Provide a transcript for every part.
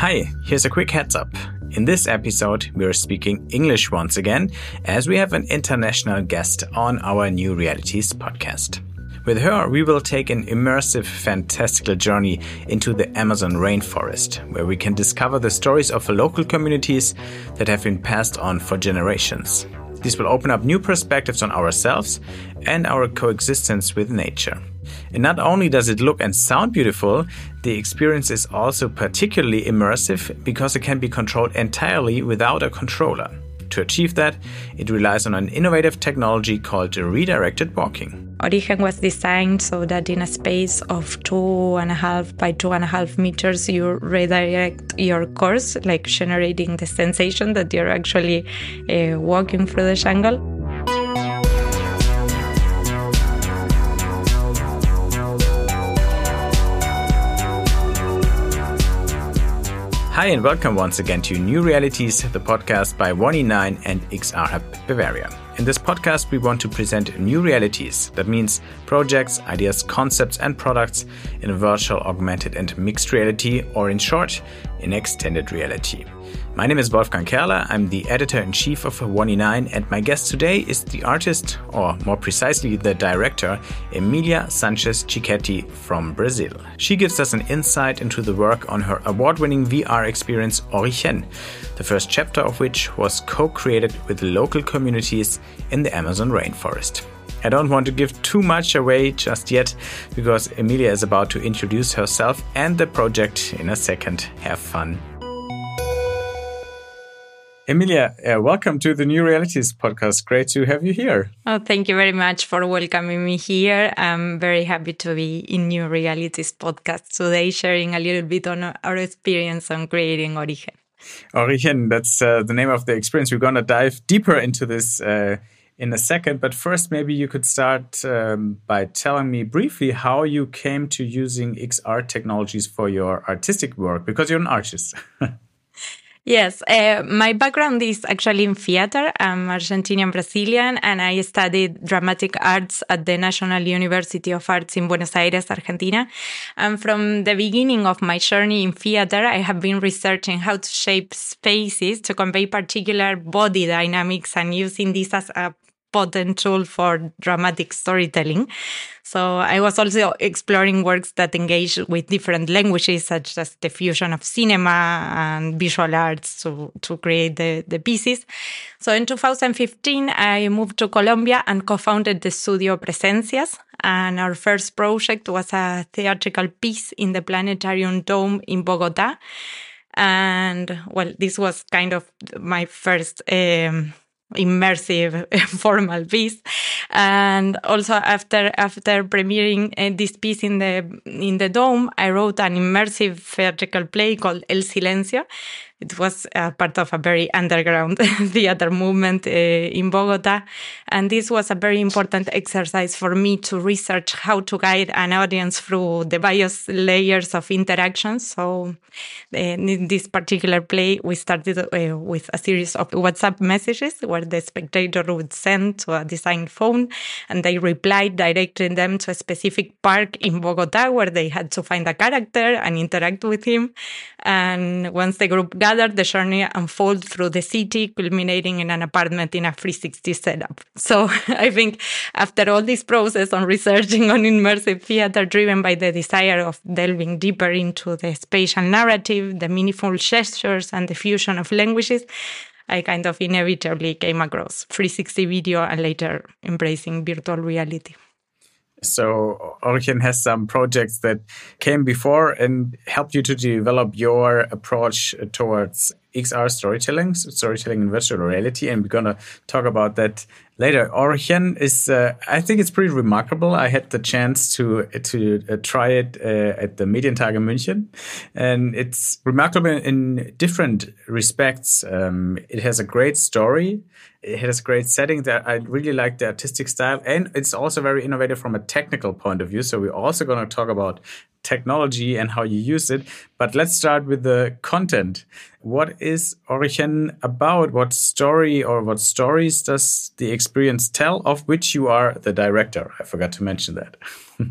Hi, here's a quick heads up. In this episode, we are speaking English once again, as we have an international guest on our New Realities podcast. With her, we will take an immersive, fantastical journey into the Amazon rainforest, where we can discover the stories of local communities that have been passed on for generations. This will open up new perspectives on ourselves and our coexistence with nature. And not only does it look and sound beautiful, the experience is also particularly immersive because it can be controlled entirely without a controller. To achieve that, it relies on an innovative technology called redirected walking. Origen was designed so that in a space of two and a half by two and a half meters, you redirect your course, like generating the sensation that you're actually uh, walking through the jungle. Hi, and welcome once again to New Realities, the podcast by 1E9 and XR Hub Bavaria. In this podcast, we want to present new realities. That means projects, ideas, concepts, and products in virtual, augmented, and mixed reality, or in short, in extended reality. My name is Wolfgang Kerler. I'm the editor in chief of 1E9, and my guest today is the artist, or more precisely, the director, Emilia Sanchez Chiquetti from Brazil. She gives us an insight into the work on her award winning VR experience Origen, the first chapter of which was co created with local communities in the Amazon rainforest. I don't want to give too much away just yet because Emilia is about to introduce herself and the project in a second. Have fun. Emilia, uh, welcome to the New Realities podcast. Great to have you here. Oh, thank you very much for welcoming me here. I'm very happy to be in New Realities podcast today, sharing a little bit on our experience on creating Origen. Origen, that's uh, the name of the experience. We're going to dive deeper into this uh, in a second. But first, maybe you could start um, by telling me briefly how you came to using XR technologies for your artistic work, because you're an artist. Yes, uh, my background is actually in theater. I'm Argentinian Brazilian, and I studied dramatic arts at the National University of Arts in Buenos Aires, Argentina. And from the beginning of my journey in theater, I have been researching how to shape spaces to convey particular body dynamics and using this as a potential for dramatic storytelling. So I was also exploring works that engage with different languages, such as the fusion of cinema and visual arts to, to create the, the pieces. So in 2015, I moved to Colombia and co-founded the studio Presencias. And our first project was a theatrical piece in the Planetarium Dome in Bogota. And well, this was kind of my first um, immersive formal piece. And also after after premiering uh, this piece in the in the dome i wrote an immersive theatrical play called el silencio it was uh, part of a very underground theater movement uh, in Bogota. And this was a very important exercise for me to research how to guide an audience through the various layers of interactions. So, uh, in this particular play, we started uh, with a series of WhatsApp messages where the spectator would send to a designed phone and they replied, directing them to a specific park in Bogota where they had to find a character and interact with him. And once the group gathered, the journey unfold through the city, culminating in an apartment in a 360 setup. So I think after all this process on researching on immersive theater driven by the desire of delving deeper into the spatial narrative, the meaningful gestures, and the fusion of languages, I kind of inevitably came across 360 video and later embracing virtual reality. So Origen has some projects that came before and helped you to develop your approach towards XR storytelling, storytelling in virtual reality, and we're gonna talk about that later. Origen is, uh, I think it's pretty remarkable. I had the chance to to uh, try it uh, at the Medientage München, and it's remarkable in different respects. Um, it has a great story. It has a great setting that I really like the artistic style, and it's also very innovative from a technical point of view. So we're also going to talk about technology and how you use it. But let's start with the content. What is Origen about? What story or what stories does the experience tell, of which you are the director? I forgot to mention that.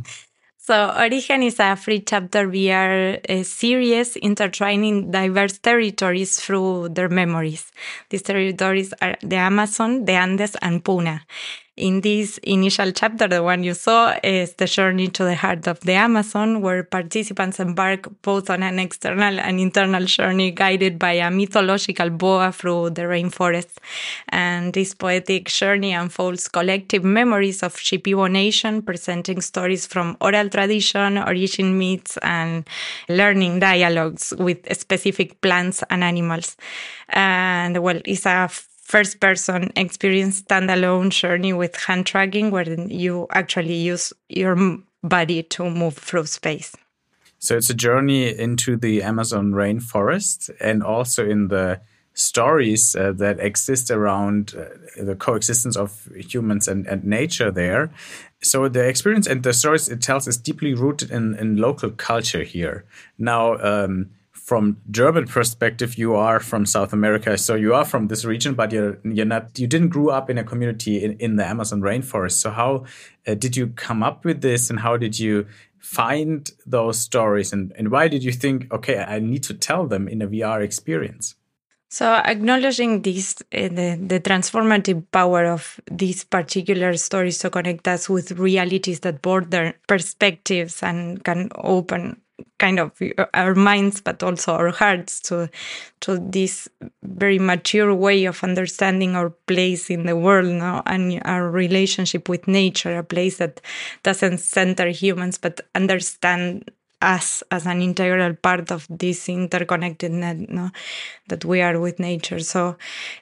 So, Origen is a free chapter VR eh, series intertwining diverse territories through their memories. These territories are the Amazon, the Andes, and Puna in this initial chapter, the one you saw, is the journey to the heart of the Amazon, where participants embark both on an external and internal journey guided by a mythological boa through the rainforest. And this poetic journey unfolds collective memories of Shipibo Nation, presenting stories from oral tradition, origin myths, and learning dialogues with specific plants and animals. And well, it's a first person experience standalone journey with hand tracking where you actually use your body to move through space. So it's a journey into the Amazon rainforest and also in the stories uh, that exist around uh, the coexistence of humans and, and nature there. So the experience and the stories it tells is deeply rooted in, in local culture here. Now, um, from German perspective, you are from South America, so you are from this region, but you're you're not you didn't grow up in a community in, in the Amazon rainforest. So how uh, did you come up with this, and how did you find those stories, and and why did you think, okay, I need to tell them in a VR experience? So acknowledging this, uh, the, the transformative power of these particular stories to connect us with realities that border perspectives and can open kind of our minds but also our hearts to to this very mature way of understanding our place in the world no? and our relationship with nature a place that doesn't center humans but understand us as an integral part of this interconnected net no? that we are with nature. So, uh,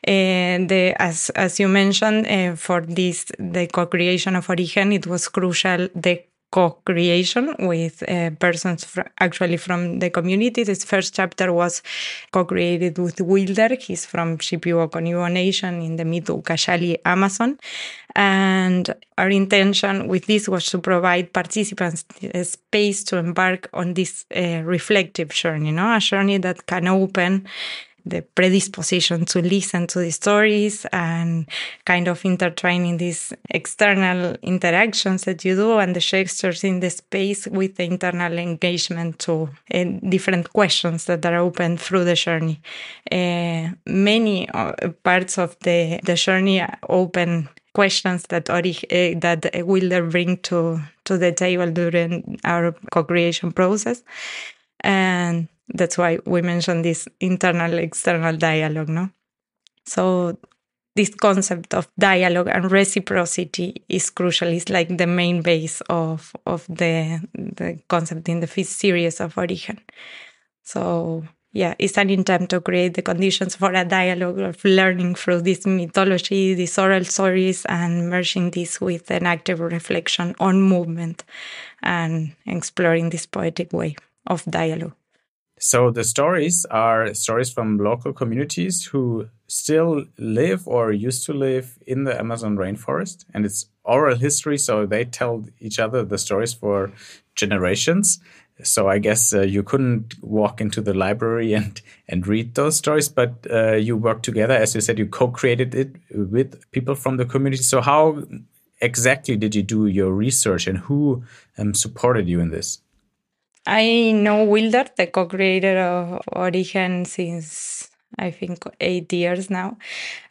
the, as as you mentioned, uh, for this the co-creation of Origen, it was crucial the co-creation with uh, persons fr actually from the community. This first chapter was co-created with Wilder. He's from Shipibo Nation in the mid-Ucayali Amazon. And our intention with this was to provide participants a space to embark on this uh, reflective journey, you know, a journey that can open the predisposition to listen to the stories and kind of intertwining these external interactions that you do and the gestures in the space with the internal engagement to uh, different questions that are open through the journey. Uh, many parts of the, the journey open questions that uh, that Wilder bring to to the table during our co-creation process, and that's why we mentioned this internal external dialogue, no? So this concept of dialogue and reciprocity is crucial. It's like the main base of of the the concept in the fifth series of Origen. So yeah, it's an attempt to create the conditions for a dialogue of learning through this mythology, these oral stories, and merging this with an active reflection on movement and exploring this poetic way of dialogue. So the stories are stories from local communities who still live or used to live in the Amazon rainforest, and it's oral history. So they tell each other the stories for generations. So I guess uh, you couldn't walk into the library and and read those stories, but uh, you worked together, as you said, you co-created it with people from the community. So how exactly did you do your research, and who um, supported you in this? I know Wilder, the co-creator of Origen, since I think eight years now.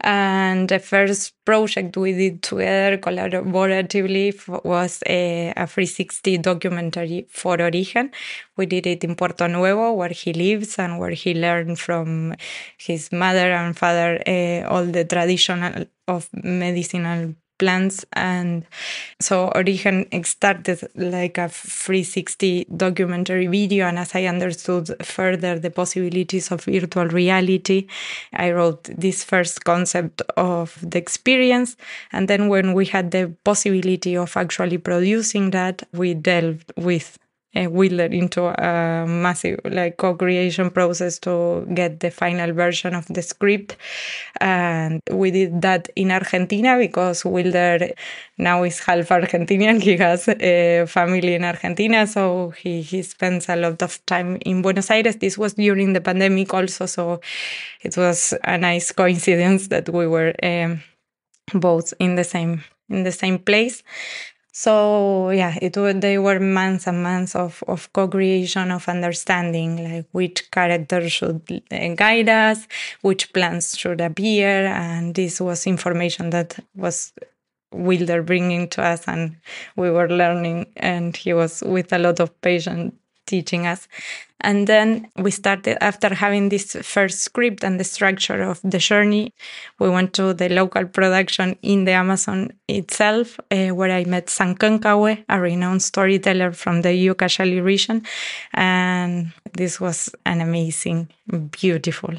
And the first project we did together collaboratively was a, a 360 documentary for Origen. We did it in Puerto Nuevo, where he lives and where he learned from his mother and father uh, all the traditional of medicinal plans and so origen started like a 360 documentary video and as i understood further the possibilities of virtual reality i wrote this first concept of the experience. And then when we had the possibility of actually producing that we delved with uh, Wilder into a massive like co-creation process to get the final version of the script. And we did that in argentina because wilder now is half argentinian. He has a family in argentina so he, he spends a lot of time in buenos aires. This was during the pandemic also so it was a nice coincidence that we were um, both in the same in the same place So yeah, it would, they were months and months of, of co-creation of understanding, like which character should guide us, which plans should appear, and this was information that was Wilder bringing to us, and we were learning, and he was with a lot of patience teaching us. And then we started, after having this first script and the structure of the journey, we went to the local production in the Amazon itself, uh, where I met Sankankawe, a renowned storyteller from the Ucayali region. And this was an amazing, beautiful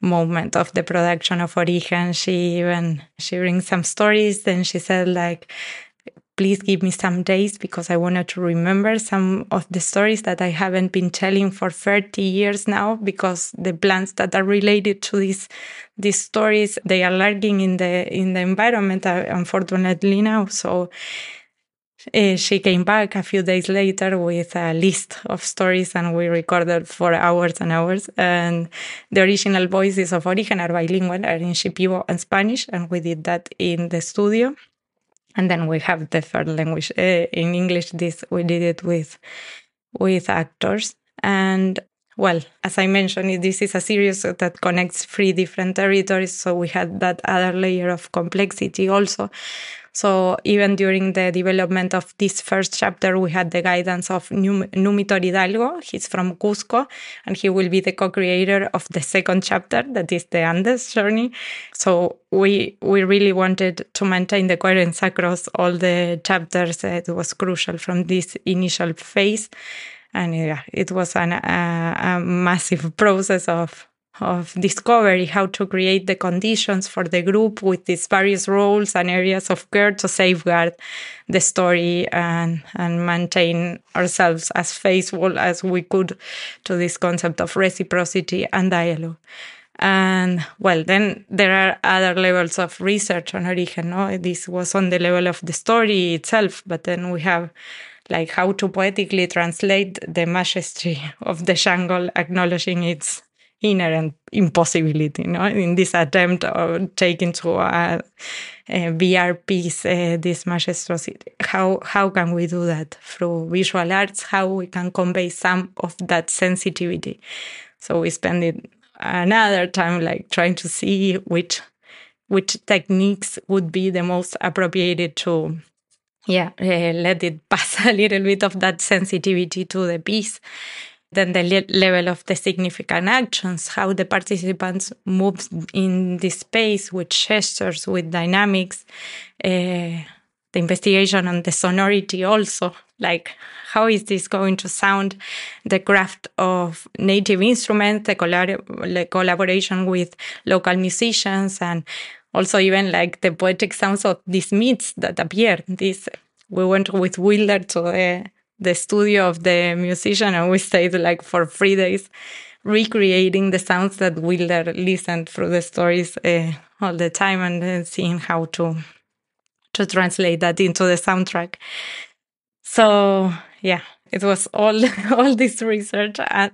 moment of the production of Origen. She even, she brings some stories. Then she said like, please give me some days because I wanted to remember some of the stories that I haven't been telling for 30 years now because the plants that are related to these these stories they are lurking in the in the environment uh, unfortunately now. So uh, she came back a few days later with a list of stories and we recorded for hours and hours. And the original voices of Origen are bilingual are in Shipibo and Spanish and we did that in the studio and then we have the third language uh, in english this we did it with with actors. And well as i mentioned this is a series that connects three different territories. So we had that other layer of complexity also so even during the development of this first chapter, we had the guidance of Numitor Hidalgo. He's from Cusco, and he will be the co-creator of the second chapter, that is the Andes journey. So we we really wanted to maintain the coherence across all the chapters. It was crucial from this initial phase, and yeah, it was an, a, a massive process of of discovery, how to create the conditions for the group with these various roles and areas of care to safeguard the story and, and maintain ourselves as faithful as we could to this concept of reciprocity and dialogue. And well, then there are other levels of research on Origen. No? This was on the level of the story itself, but then we have like how to poetically translate the majesty of the jungle, acknowledging its inherent impossibility, know, in this attempt of taking to a, a VR piece uh, this majestuosity. How how can we do that through visual arts? How we can convey some of that sensitivity? So we spend it another time like trying to see which which techniques would be the most appropriated to yeah uh, let it pass a little bit of that sensitivity to the piece then the le level of the significant actions, how the participants move in this space with gestures, with dynamics, uh, the investigation on the sonority also, like how is this going to sound, the craft of native instruments, the, the collaboration with local musicians, and also even like the poetic sounds of these myths that appear. This we went with Wilder to the the studio of the musician and we stayed like for three days recreating the sounds that Wilder listened through the stories uh, all the time and then seeing how to to translate that into the soundtrack. So yeah, it was all all this research and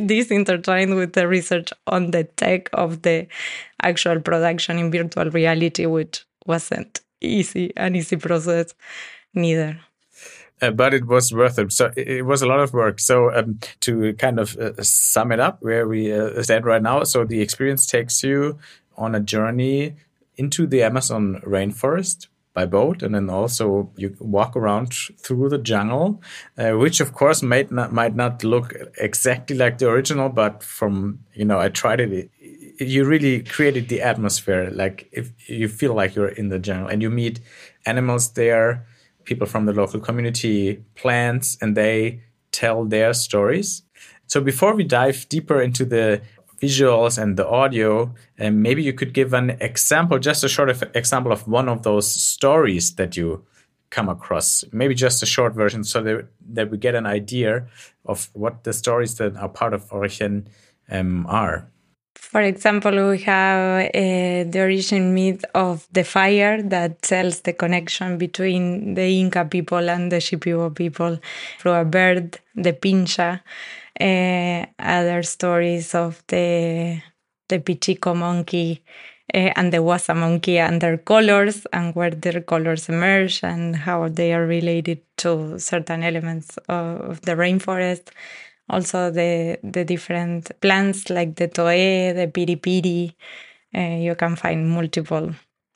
this intertwined with the research on the tech of the actual production in virtual reality, which wasn't easy, an easy process neither uh, but it was worth it. So it, was a lot of work. So um, to kind of uh, sum it up, where we uh, stand right now, so the experience takes you on a journey into the Amazon rainforest by boat, and then also you walk around through the jungle, uh, which of course might not might not look exactly like the original, but from you know I tried it. You really created the atmosphere, like if you feel like you're in the jungle, and you meet animals there people from the local community, plants, and they tell their stories. So before we dive deeper into the visuals and the audio, um, maybe you could give an example, just a short example of one of those stories that you come across. Maybe just a short version so that, that we get an idea of what the stories that are part of Origen um, are. For example, we have uh, the origin myth of the fire that tells the connection between the Inca people and the Shipibo people through a bird, the pincha. Uh, other stories of the the pichico monkey uh, and the wasa monkey and their colors and where their colors emerge and how they are related to certain elements of the rainforest. Also, the the different plants like the toe, the piri Uh, you can find multiple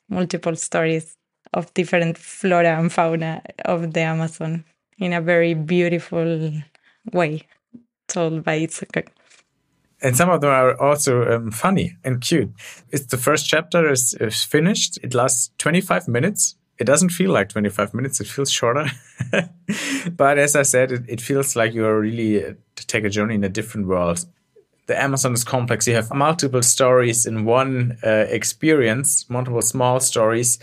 multiple stories of different flora and fauna of the Amazon in a very beautiful way, told by Itsuka and some of them are also um, funny and cute. It's the first chapter is, is, finished. It lasts 25 minutes. It doesn't feel like 25 minutes. It feels shorter. but as I said, it, it feels like you are really uh, to take a journey in a different world. The Amazon is complex. You have multiple stories in one uh, experience, multiple small stories,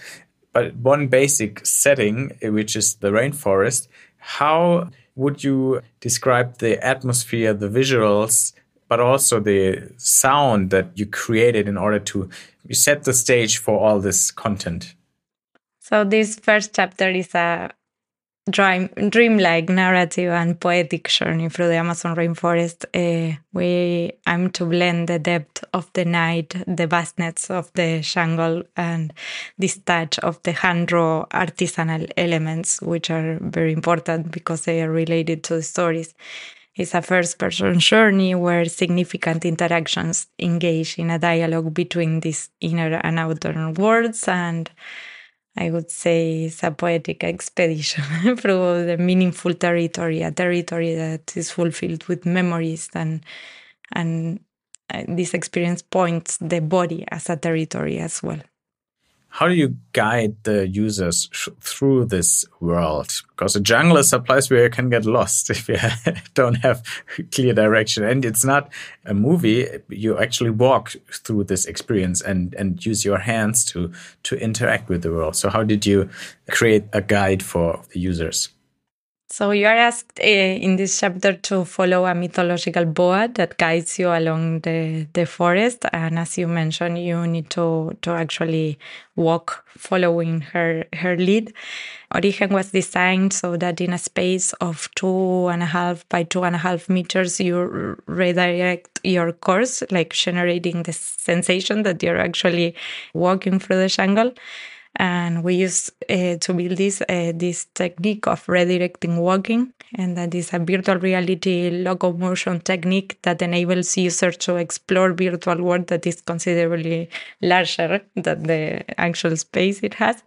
but one basic setting, which is the rainforest. How would you describe the atmosphere, the visuals, but also the sound that you created in order to set the stage for all this content. So this first chapter is a dream, dreamlike narrative and poetic journey through the Amazon rainforest. Uh, we aim to blend the depth of the night, the vastness of the jungle, and this touch of the hand-draw artisanal elements, which are very important because they are related to the stories. It's a first person journey where significant interactions engage in a dialogue between these inner and outer worlds. And I would say it's a poetic expedition through the meaningful territory, a territory that is fulfilled with memories and and uh, this experience points the body as a territory as well how do you guide the users through this world? Because the jungle is a place where you can get lost if you don't have clear direction. And it's not a movie. You actually walk through this experience and, and use your hands to, to interact with the world. So how did you create a guide for the users? So you are asked uh, in this chapter to follow a mythological boa that guides you along the, the forest, and as you mentioned, you need to to actually walk following her her lead. Origen was designed so that in a space of two and a half by two and a half meters, you redirect your course, like generating the sensation that you're actually walking through the jungle and we use uh, to build this uh, this technique of redirecting walking and that is a virtual reality locomotion technique that enables users to explore virtual world that is considerably larger than the actual space it has.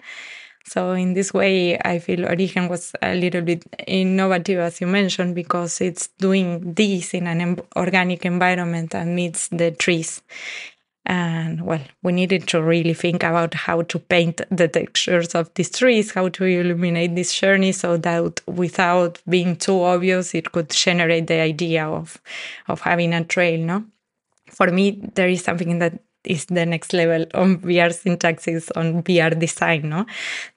So in this way i feel origen was a little bit innovative as you mentioned because it's doing this in an organic environment amidst the trees and well, we needed to really think about how to paint the textures of these trees, how to illuminate this journey so that without being too obvious, it could generate the idea of, of having a trail, no? For me, there is something that is the next level on VR syntaxis on VR design, no?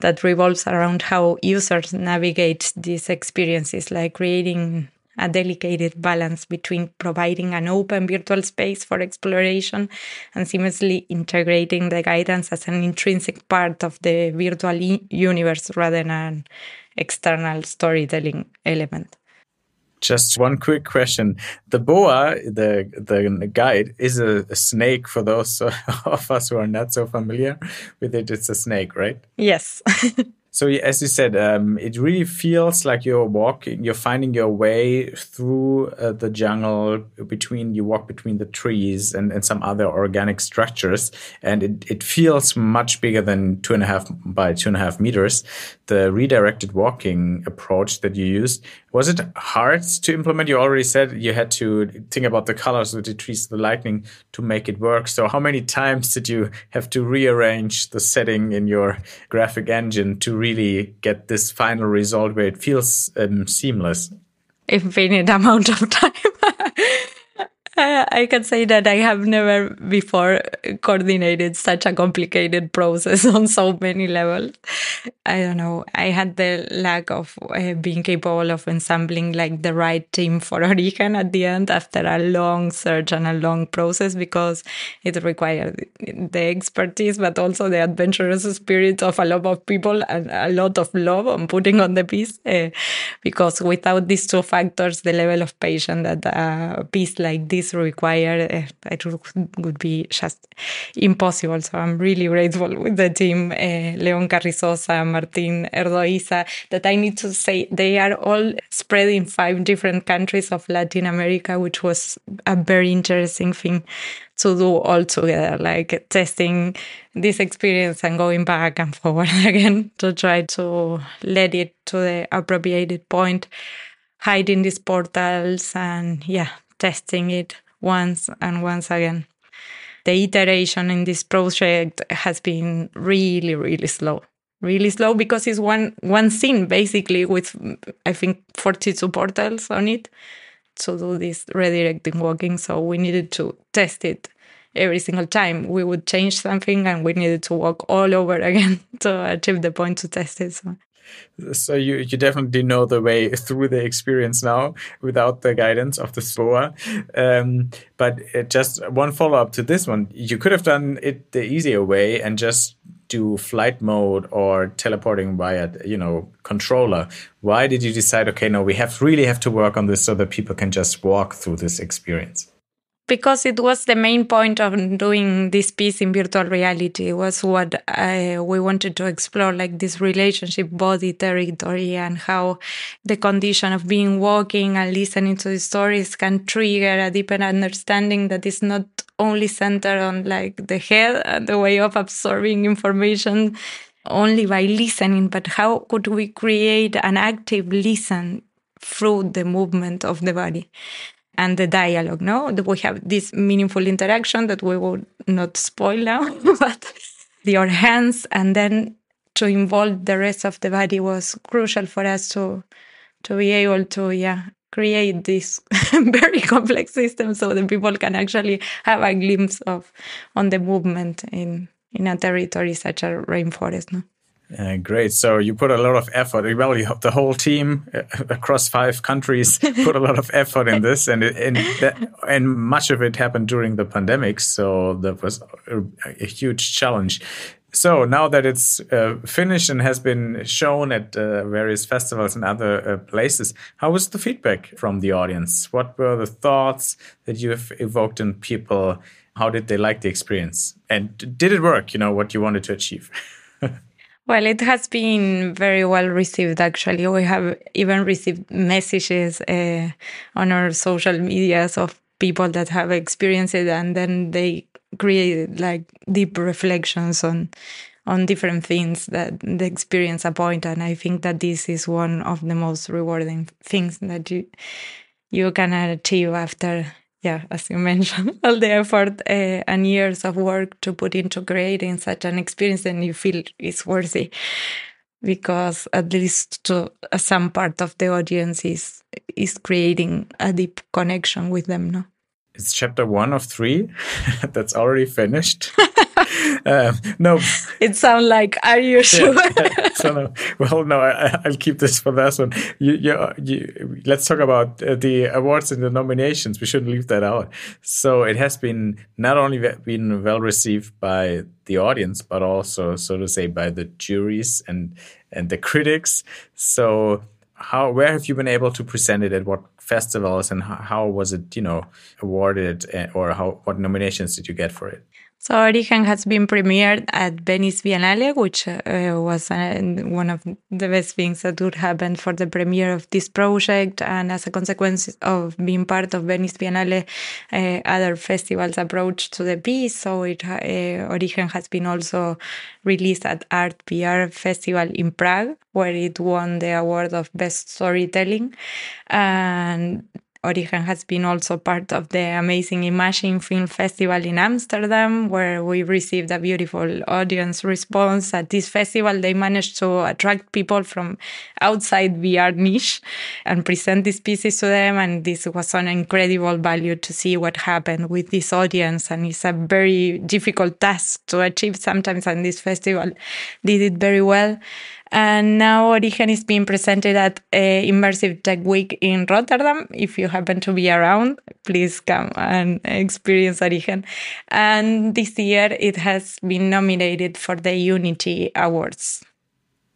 That revolves around how users navigate these experiences, like creating a delicate balance between providing an open virtual space for exploration and seamlessly integrating the guidance as an intrinsic part of the virtual universe rather than an external storytelling element. Just one quick question. The boa, the the guide, is a, a, snake for those of us who are not so familiar with it. It's a snake, right? Yes. So as you said, um, it really feels like you're walking, you're finding your way through uh, the jungle between, you walk between the trees and, and some other organic structures. And it, it feels much bigger than two and a half by two and a half meters. The redirected walking approach that you used, was it hard to implement? You already said you had to think about the colors of the trees, the lighting to make it work. So how many times did you have to rearrange the setting in your graphic engine to really get this final result where it feels um, seamless? Infinite amount of time. I can say that I have never before coordinated such a complicated process on so many levels. I don't know. I had the lack of uh, being capable of ensembling like the right team for Origen at the end after a long search and a long process because it required the expertise, but also the adventurous spirit of a lot of people and a lot of love on putting on the piece. Uh, because without these two factors, the level of patience that a piece like this required, uh, it would be just impossible. So I'm really grateful with the team, uh, Leon Carrizosa, Martin Erdoiza, that I need to say they are all spread in five different countries of Latin America, which was a very interesting thing to do all together, like testing this experience and going back and forward again to try to let it to the appropriate point, hiding these portals and yeah, testing it once and once again. The iteration in this project has been really, really slow. Really slow because it's one one scene basically with I think 42 portals on it to do this redirecting walking. So we needed to test it every single time. We would change something and we needed to walk all over again to achieve the point to test it. So. So you, you definitely know the way through the experience now without the guidance of the SPOA. Um, but just one follow up to this one, you could have done it the easier way and just do flight mode or teleporting via you know controller. Why did you decide okay no we have really have to work on this so that people can just walk through this experience because it was the main point of doing this piece in virtual reality was what I, we wanted to explore like this relationship body territory and how the condition of being walking and listening to the stories can trigger a deeper understanding that is not only centered on like the head and the way of absorbing information only by listening but how could we create an active listen through the movement of the body and the dialogue. No, That we have this meaningful interaction that we will not spoil now, but your hands and then to involve the rest of the body was crucial for us to to be able to yeah create this very complex system so that people can actually have a glimpse of on the movement in in a territory such as rainforest. No? Uh, great. So you put a lot of effort. Well, you, the whole team uh, across five countries put a lot of effort in this, and and that, and much of it happened during the pandemic. So that was a, a huge challenge. So now that it's uh, finished and has been shown at uh, various festivals and other uh, places, how was the feedback from the audience? What were the thoughts that you have evoked in people? How did they like the experience? And did it work? You know what you wanted to achieve. Well, it has been very well received, actually. We have even received messages uh, on our social medias of people that have experienced it and then they create like deep reflections on on different things that the experience a point and i think that this is one of the most rewarding things that you you can achieve after yeah, as you mentioned, all the effort uh, and years of work to put into creating such an experience, and you feel it's worthy because at least to uh, some part of the audience is is creating a deep connection with them. No, it's chapter one of three that's already finished. uh, no, it sounds like. Are you sure? Yeah, so no, well, no, I, will keep this for last one. You, you, you, let's talk about uh, the awards and the nominations. We shouldn't leave that out. So it has been not only been well received by the audience, but also, so to say, by the juries and and the critics. So how where have you been able to present it at what festivals and how, how was it you know awarded uh, or how what nominations did you get for it so Origen has been premiered at Venice Biennale, which uh, was uh, one of the best things that would happen for the premiere of this project. And as a consequence of being part of Venice Biennale, uh, other festivals approached to the piece. So it, uh, Origen has been also released at Art PR Festival in Prague, where it won the award of Best Storytelling. And Origen has been also part of the amazing Imagine Film Festival in Amsterdam, where we received a beautiful audience response. At this festival, they managed to attract people from outside VR niche and present these pieces to them. And this was an incredible value to see what happened with this audience. And it's a very difficult task to achieve sometimes, and this festival did it very well. And now Origen is being presented at a Immersive Tech Week in Rotterdam. If you happen to be around, please come and experience Origen. And this year it has been nominated for the Unity Awards.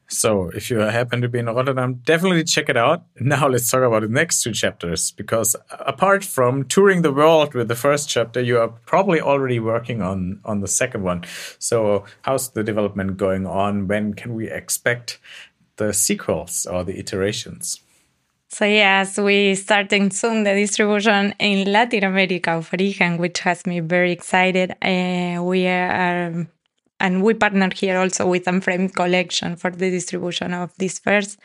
So if you happen to be in Rotterdam, definitely check it out. Now let's talk about the next two chapters because apart from touring the world with the first chapter, you are probably already working on on the second one. So how's the development going on? When can we expect the sequels or the iterations? So yes, we starting soon the distribution in Latin America of Origen, which has me very excited. Uh, we are and we partner here also with Unframed Collection for the distribution of this first.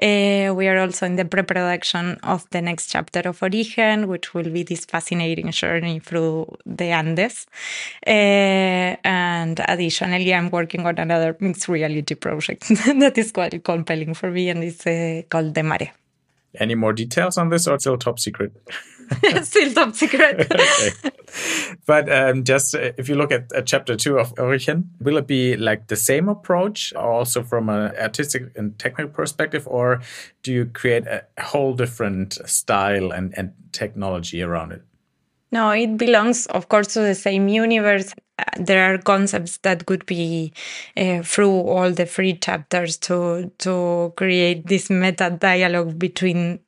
Uh, we are also in the pre-production of the next chapter of Origen, which will be this fascinating journey through the Andes. Uh, and additionally, I'm working on another mixed reality project that is quite compelling for me, and it's uh, called De Mare. Any more details on this, or still top secret? still top secret. okay. But um, just uh, if you look at, chapter two of Origen, will it be like the same approach, also from an artistic and technical perspective, or do you create a whole different style and, and technology around it? No, it belongs, of course, to the same universe. There are concepts that could be uh, through all the three chapters to to create this meta dialogue between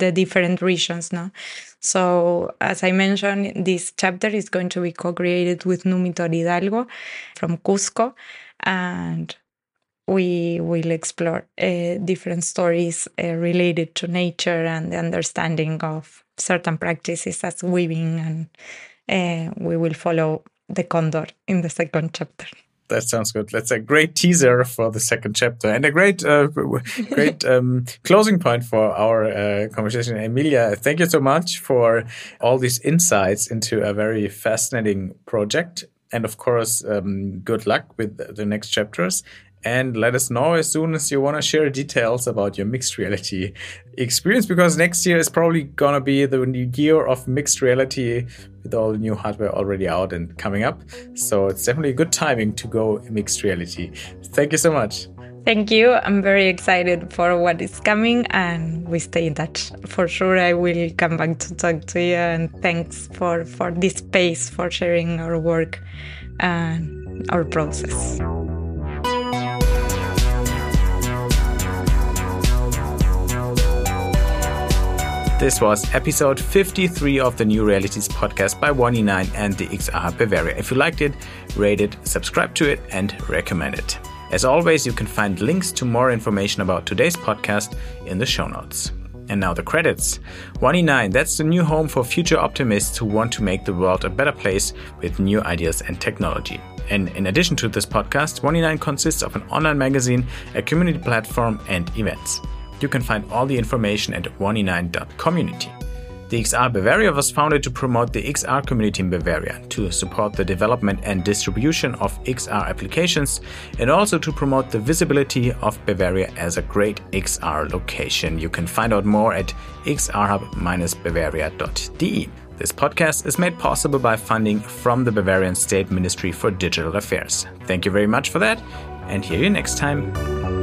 the different regions. No, so as I mentioned, this chapter is going to be co-created with Numitor Hidalgo from Cusco, and we will explore uh, different stories uh, related to nature and the understanding of certain practices as weaving, and uh, we will follow the condor in the second chapter. That sounds good. That's a great teaser for the second chapter and a great, uh, great um, closing point for our uh, conversation. Emilia, thank you so much for all these insights into a very fascinating project. And of course, um, good luck with the next chapters and let us know as soon as you want to share details about your mixed reality experience because next year is probably going to be the new year of mixed reality with all the new hardware already out and coming up. So it's definitely a good timing to go mixed reality. Thank you so much. Thank you. I'm very excited for what is coming and we stay in touch. For sure I will come back to talk to you and thanks for for this space for sharing our work and our process. This was episode 53 of the New Realities podcast by 1E9 and the XR Bavaria. If you liked it, rate it, subscribe to it, and recommend it. As always, you can find links to more information about today's podcast in the show notes. And now the credits. 1E9, that's the new home for future optimists who want to make the world a better place with new ideas and technology. And in addition to this podcast, 1E9 consists of an online magazine, a community platform, and events. You can find all the information at 1e9.community. The XR Bavaria was founded to promote the XR community in Bavaria, to support the development and distribution of XR applications, and also to promote the visibility of Bavaria as a great XR location. You can find out more at xrhub-bavaria.de. This podcast is made possible by funding from the Bavarian State Ministry for Digital Affairs. Thank you very much for that, and hear you next time.